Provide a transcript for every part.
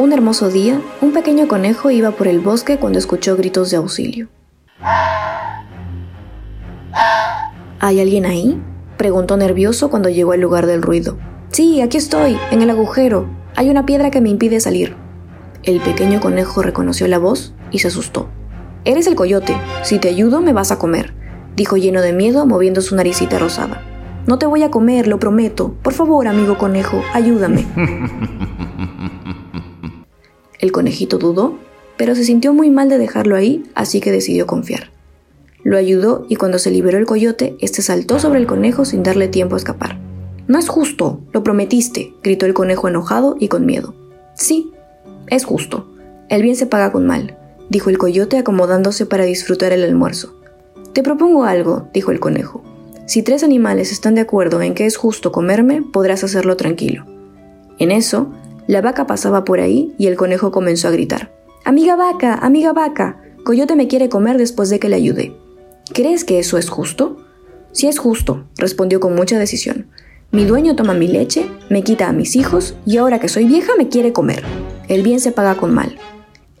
Un hermoso día, un pequeño conejo iba por el bosque cuando escuchó gritos de auxilio. ¿Hay alguien ahí? preguntó nervioso cuando llegó al lugar del ruido. Sí, aquí estoy, en el agujero. Hay una piedra que me impide salir. El pequeño conejo reconoció la voz y se asustó. Eres el coyote. Si te ayudo, me vas a comer, dijo lleno de miedo, moviendo su naricita rosada. No te voy a comer, lo prometo. Por favor, amigo conejo, ayúdame. El conejito dudó, pero se sintió muy mal de dejarlo ahí, así que decidió confiar. Lo ayudó y cuando se liberó el coyote, este saltó sobre el conejo sin darle tiempo a escapar. No es justo, lo prometiste, gritó el conejo enojado y con miedo. Sí, es justo. El bien se paga con mal, dijo el coyote acomodándose para disfrutar el almuerzo. Te propongo algo, dijo el conejo. Si tres animales están de acuerdo en que es justo comerme, podrás hacerlo tranquilo. En eso, la vaca pasaba por ahí y el conejo comenzó a gritar. Amiga vaca, amiga vaca, Coyote me quiere comer después de que le ayudé. ¿Crees que eso es justo? Sí es justo, respondió con mucha decisión. Mi dueño toma mi leche, me quita a mis hijos y ahora que soy vieja me quiere comer. El bien se paga con mal.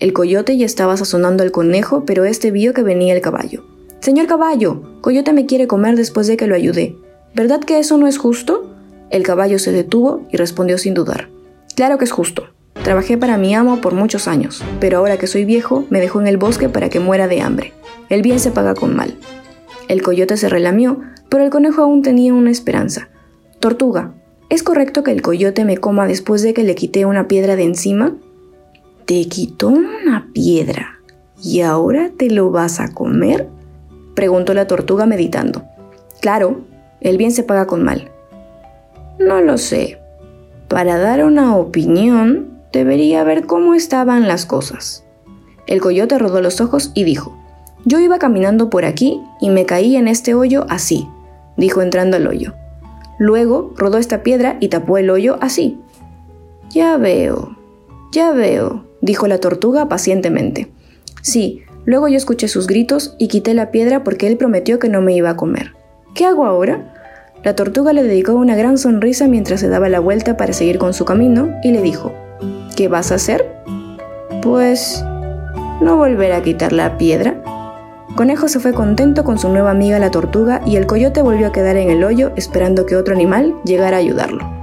El coyote ya estaba sazonando al conejo, pero este vio que venía el caballo. Señor caballo, Coyote me quiere comer después de que lo ayudé. ¿Verdad que eso no es justo? El caballo se detuvo y respondió sin dudar. Claro que es justo. Trabajé para mi amo por muchos años, pero ahora que soy viejo me dejó en el bosque para que muera de hambre. El bien se paga con mal. El coyote se relamió, pero el conejo aún tenía una esperanza. Tortuga, ¿es correcto que el coyote me coma después de que le quité una piedra de encima? ¿Te quitó una piedra y ahora te lo vas a comer? preguntó la tortuga meditando. Claro, el bien se paga con mal. No lo sé. Para dar una opinión, debería ver cómo estaban las cosas. El coyote rodó los ojos y dijo, Yo iba caminando por aquí y me caí en este hoyo así, dijo entrando al hoyo. Luego rodó esta piedra y tapó el hoyo así. Ya veo, ya veo, dijo la tortuga pacientemente. Sí, luego yo escuché sus gritos y quité la piedra porque él prometió que no me iba a comer. ¿Qué hago ahora? La tortuga le dedicó una gran sonrisa mientras se daba la vuelta para seguir con su camino y le dijo, ¿Qué vas a hacer? Pues... no volver a quitar la piedra. Conejo se fue contento con su nueva amiga la tortuga y el coyote volvió a quedar en el hoyo esperando que otro animal llegara a ayudarlo.